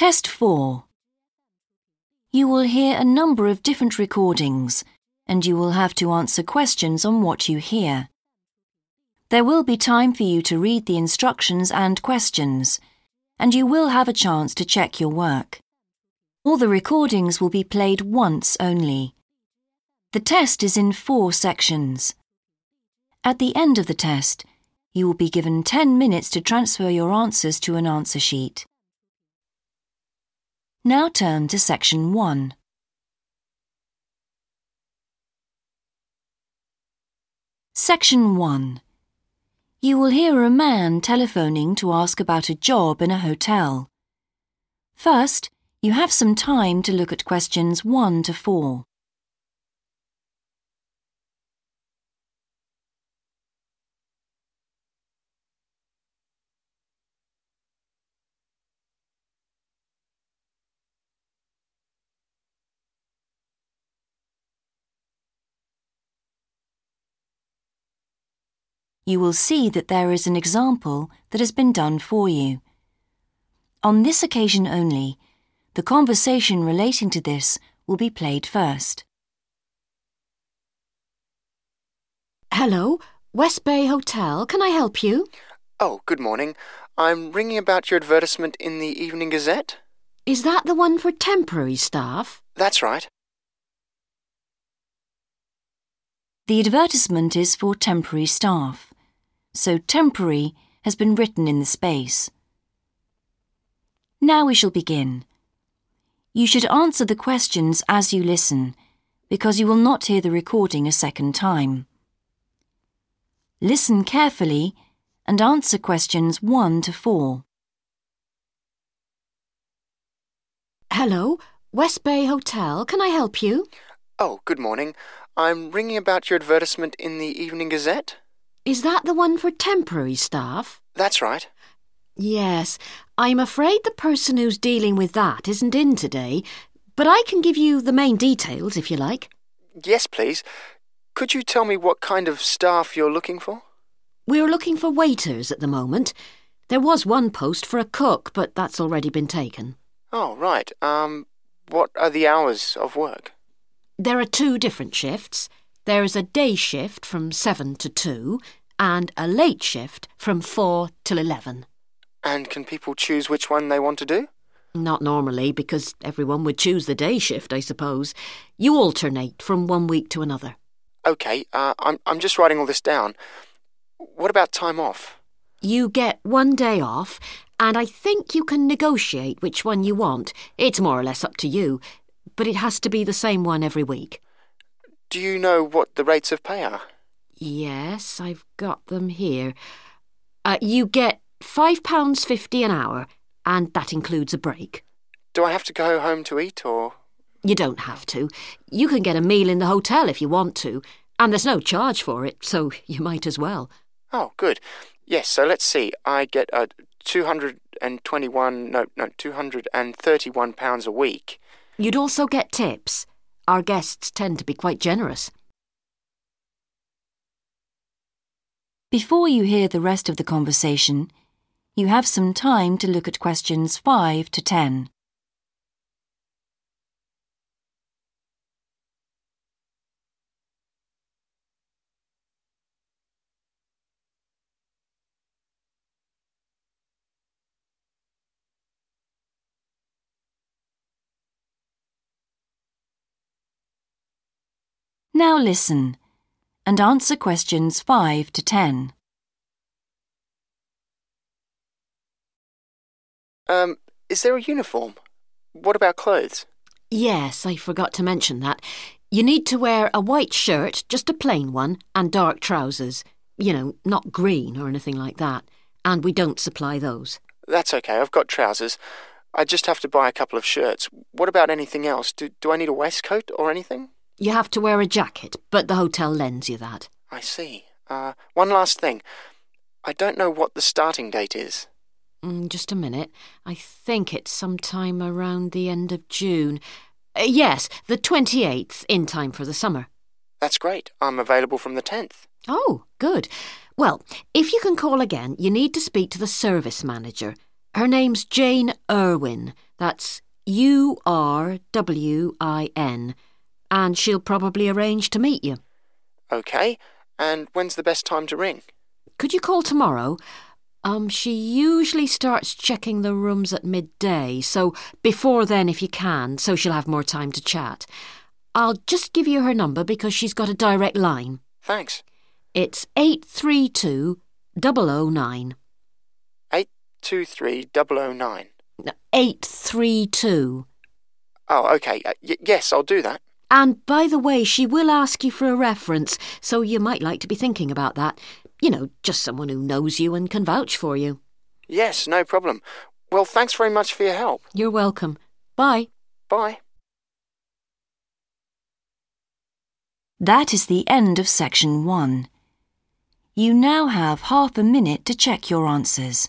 Test 4. You will hear a number of different recordings and you will have to answer questions on what you hear. There will be time for you to read the instructions and questions, and you will have a chance to check your work. All the recordings will be played once only. The test is in four sections. At the end of the test, you will be given 10 minutes to transfer your answers to an answer sheet. Now turn to section 1. Section 1. You will hear a man telephoning to ask about a job in a hotel. First, you have some time to look at questions 1 to 4. You will see that there is an example that has been done for you. On this occasion only, the conversation relating to this will be played first. Hello, West Bay Hotel. Can I help you? Oh, good morning. I'm ringing about your advertisement in the Evening Gazette. Is that the one for temporary staff? That's right. The advertisement is for temporary staff so temporary has been written in the space. Now we shall begin. You should answer the questions as you listen, because you will not hear the recording a second time. Listen carefully and answer questions 1 to 4. Hello, West Bay Hotel. Can I help you? Oh, good morning. I'm ringing about your advertisement in the Evening Gazette. Is that the one for temporary staff? That's right. Yes, I'm afraid the person who's dealing with that isn't in today, but I can give you the main details if you like. Yes, please. Could you tell me what kind of staff you're looking for? We're looking for waiters at the moment. There was one post for a cook, but that's already been taken. Oh, right. Um, what are the hours of work? There are two different shifts. There is a day shift from 7 to 2 and a late shift from 4 till 11. And can people choose which one they want to do? Not normally, because everyone would choose the day shift, I suppose. You alternate from one week to another. OK, uh, I'm, I'm just writing all this down. What about time off? You get one day off, and I think you can negotiate which one you want. It's more or less up to you, but it has to be the same one every week. Do you know what the rates of pay are? Yes, I've got them here. Uh, you get £5.50 an hour, and that includes a break. Do I have to go home to eat, or...? You don't have to. You can get a meal in the hotel if you want to, and there's no charge for it, so you might as well. Oh, good. Yes, so let's see. I get uh, 221, no, no, 231 pounds a week. You'd also get tips. Our guests tend to be quite generous. Before you hear the rest of the conversation, you have some time to look at questions 5 to 10. Now listen and answer questions 5 to 10. Um, is there a uniform? What about clothes? Yes, I forgot to mention that. You need to wear a white shirt, just a plain one, and dark trousers. You know, not green or anything like that. And we don't supply those. That's okay, I've got trousers. I just have to buy a couple of shirts. What about anything else? Do, do I need a waistcoat or anything? You have to wear a jacket, but the hotel lends you that. I see. Uh, one last thing. I don't know what the starting date is. Mm, just a minute. I think it's sometime around the end of June. Uh, yes, the 28th, in time for the summer. That's great. I'm available from the 10th. Oh, good. Well, if you can call again, you need to speak to the service manager. Her name's Jane Urwin. That's U R W I N. And she'll probably arrange to meet you. OK. And when's the best time to ring? Could you call tomorrow? Um, she usually starts checking the rooms at midday, so before then if you can, so she'll have more time to chat. I'll just give you her number because she's got a direct line. Thanks. It's 832 009. 823 009. 832. Oh, OK. Uh, y- yes, I'll do that. And by the way, she will ask you for a reference, so you might like to be thinking about that. You know, just someone who knows you and can vouch for you. Yes, no problem. Well, thanks very much for your help. You're welcome. Bye. Bye. That is the end of section one. You now have half a minute to check your answers.